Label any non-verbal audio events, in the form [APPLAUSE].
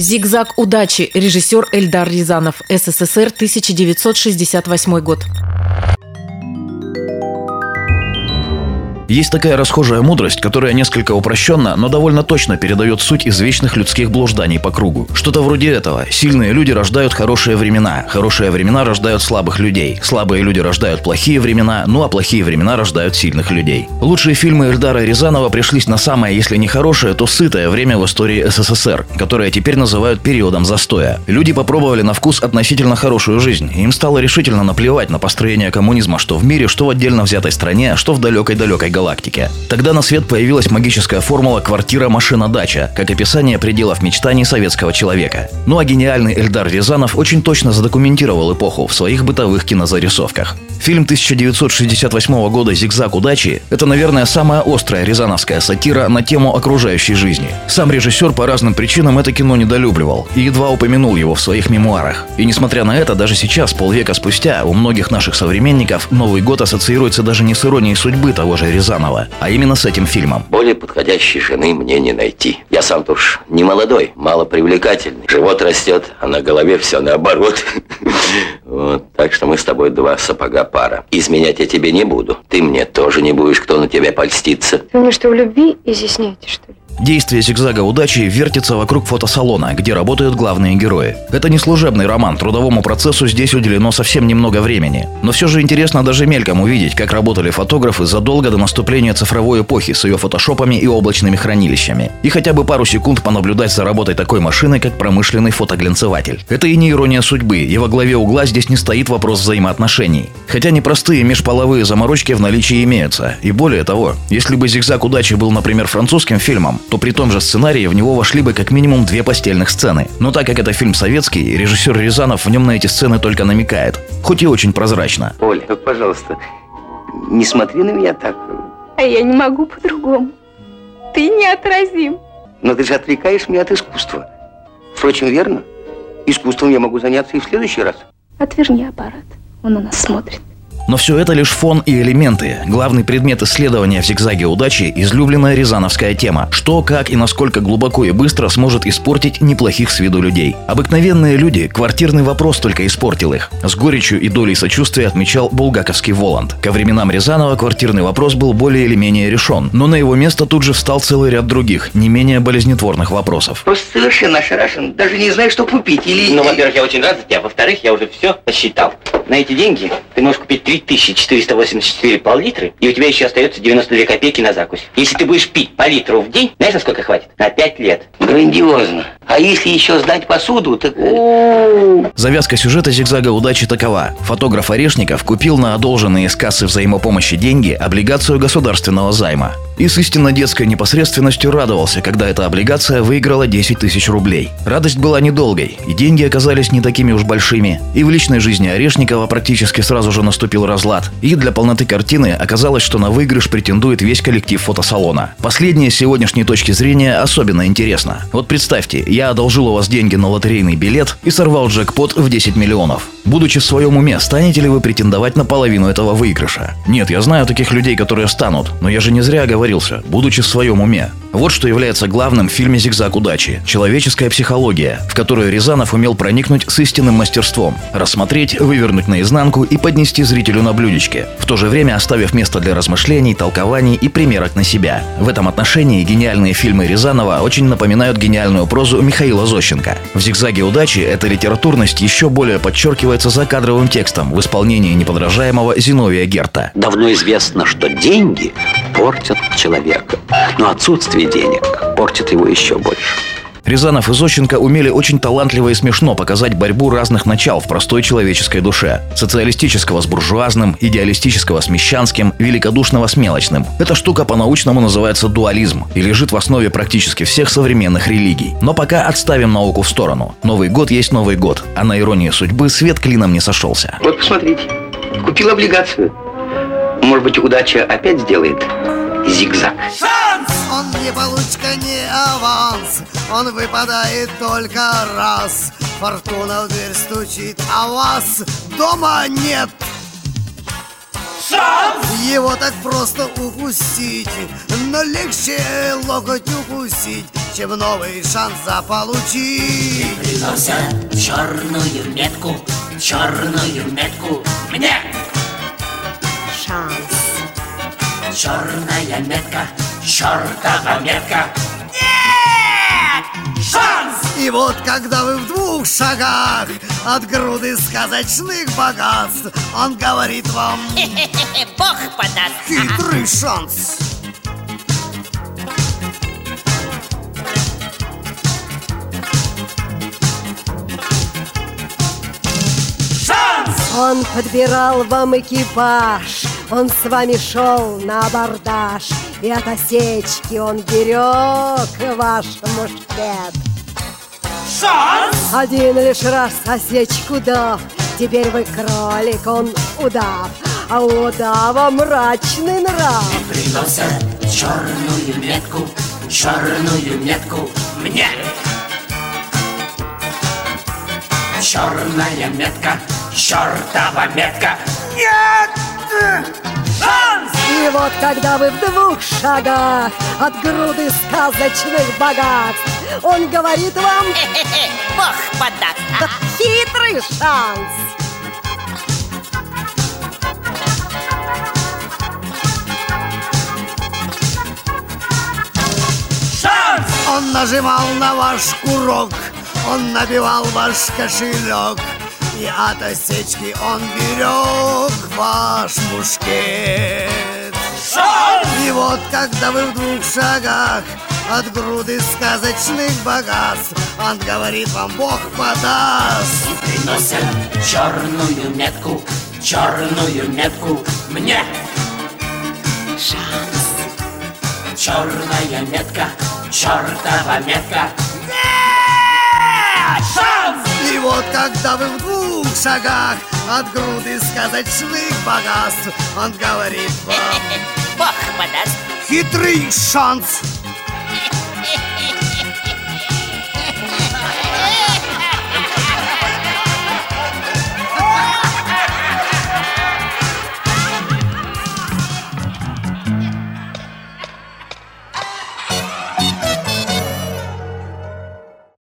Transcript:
Зигзаг удачи. Режиссер Эльдар Рязанов. СССР, 1968 год. Есть такая расхожая мудрость, которая несколько упрощенно, но довольно точно передает суть извечных людских блужданий по кругу. Что-то вроде этого. Сильные люди рождают хорошие времена, хорошие времена рождают слабых людей, слабые люди рождают плохие времена, ну а плохие времена рождают сильных людей. Лучшие фильмы Эльдара Рязанова пришлись на самое, если не хорошее, то сытое время в истории СССР, которое теперь называют периодом застоя. Люди попробовали на вкус относительно хорошую жизнь, им стало решительно наплевать на построение коммунизма что в мире, что в отдельно взятой стране, что в далекой-далекой галактике. Тогда на свет появилась магическая формула «квартира-машина-дача», как описание пределов мечтаний советского человека. Ну а гениальный Эльдар Рязанов очень точно задокументировал эпоху в своих бытовых кинозарисовках. Фильм 1968 года «Зигзаг удачи» — это, наверное, самая острая рязановская сатира на тему окружающей жизни. Сам режиссер по разным причинам это кино недолюбливал и едва упомянул его в своих мемуарах. И несмотря на это, даже сейчас, полвека спустя, у многих наших современников Новый год ассоциируется даже не с иронией судьбы того же Рязанова, а именно с этим фильмом. Более подходящей жены мне не найти. Я сам-то уж не молодой, мало привлекательный. Живот растет, а на голове все наоборот. [LAUGHS] Вот, так что мы с тобой два сапога пара. Изменять я тебе не буду. Ты мне тоже не будешь, кто на тебя польстится. Вы мне что, в любви изъясняете, что ли? Действие «Зигзага удачи» вертится вокруг фотосалона, где работают главные герои. Это не служебный роман, трудовому процессу здесь уделено совсем немного времени. Но все же интересно даже мельком увидеть, как работали фотографы задолго до наступления цифровой эпохи с ее фотошопами и облачными хранилищами. И хотя бы пару секунд понаблюдать за работой такой машины, как промышленный фотоглянцеватель. Это и не ирония судьбы, и во главе угла здесь не стоит вопрос взаимоотношений. Хотя непростые межполовые заморочки в наличии имеются. И более того, если бы «Зигзаг удачи» был, например, французским фильмом, то при том же сценарии в него вошли бы как минимум две постельных сцены. Но так как это фильм советский, режиссер Рязанов в нем на эти сцены только намекает. Хоть и очень прозрачно. Оля, пожалуйста, не смотри на меня так. А я не могу по-другому. Ты неотразим. Но ты же отвлекаешь меня от искусства. Впрочем, верно? Искусством я могу заняться и в следующий раз. Отверни аппарат. Он на нас смотрит. Но все это лишь фон и элементы. Главный предмет исследования в «Зигзаге удачи» – излюбленная рязановская тема. Что, как и насколько глубоко и быстро сможет испортить неплохих с виду людей. Обыкновенные люди, квартирный вопрос только испортил их. С горечью и долей сочувствия отмечал булгаковский Воланд. Ко временам Рязанова квартирный вопрос был более или менее решен. Но на его место тут же встал целый ряд других, не менее болезнетворных вопросов. Просто совершенно ошарашен. Даже не знаю, что купить. Или... Ну, во-первых, я очень рад за тебя. Во-вторых, я уже все посчитал. На эти деньги ты можешь купить 3484 пол-литра, и у тебя еще остается 92 копейки на закусь. Если ты будешь пить по литру в день, знаешь, на сколько хватит? На 5 лет. Грандиозно. А если еще сдать посуду, так... Завязка сюжета «Зигзага удачи» такова. Фотограф Орешников купил на одолженные из кассы взаимопомощи деньги облигацию государственного займа. И с истинно детской непосредственностью радовался, когда эта облигация выиграла 10 тысяч рублей. Радость была недолгой, и деньги оказались не такими уж большими. И в личной жизни Орешникова практически сразу же наступил разлад. И для полноты картины оказалось, что на выигрыш претендует весь коллектив фотосалона. Последнее с сегодняшней точки зрения особенно интересно. Вот представьте, я одолжил у вас деньги на лотерейный билет и сорвал джекпот в 10 миллионов. Будучи в своем уме, станете ли вы претендовать на половину этого выигрыша? Нет, я знаю таких людей, которые станут, но я же не зря оговорился, будучи в своем уме. Вот что является главным в фильме «Зигзаг удачи» – человеческая психология, в которую Рязанов умел проникнуть с истинным мастерством, рассмотреть, вывернуть наизнанку и поднести зрителю на блюдечке, в то же время оставив место для размышлений, толкований и примерок на себя. В этом отношении гениальные фильмы Рязанова очень напоминают гениальную прозу Михаила Зощенко. В «Зигзаге удачи» эта литературность еще более подчеркивается за кадровым текстом в исполнении неподражаемого Зиновия Герта. Давно известно, что деньги портят человека, но отсутствие денег портит его еще больше. Рязанов и Зощенко умели очень талантливо и смешно показать борьбу разных начал в простой человеческой душе. Социалистического с буржуазным, идеалистического с мещанским, великодушного с мелочным. Эта штука по-научному называется дуализм и лежит в основе практически всех современных религий. Но пока отставим науку в сторону. Новый год есть Новый год, а на иронии судьбы свет клином не сошелся. Вот посмотрите, купил облигацию. Может быть, удача опять сделает зигзаг. Он не получка, не аванс. Он выпадает только раз. Фортуна в дверь стучит, а вас дома нет. Шанс! Его так просто упустить Но легче локоть укусить хотим новый шанс заполучить. Приносят черную метку, черную метку мне Шанс. Черная метка, чертова метка. Нет! Шанс! И вот когда вы в двух шагах от груды сказочных богатств Он говорит вам Бог подаст хитрый шанс! Он подбирал вам экипаж Он с вами шел на абордаж И от осечки он берег ваш мушкет. Шанс! Один лишь раз осечку дав Теперь вы кролик, он удав. А у удава мрачный нрав. Приносят черную метку, черную метку мне. Черная метка, чертова метка Нет! Шанс! И вот когда вы в двух шагах От груды сказочных богатств Он говорит вам Бог подаст Хитрый шанс Шанс! Он нажимал на ваш курок Он набивал ваш кошелек И от осечки он берег ваш мушкет Шанс! И вот когда вы в двух шагах от груды сказочных богатств Он говорит вам, Бог подаст Приносят черную метку, черную метку мне Шанс! Черная метка, чертова метка Нет! Шанс! И вот когда вы в двух шагах от груды сказочных богатств. Он говорит вам, [LAUGHS] Бог подаст. Хитрый шанс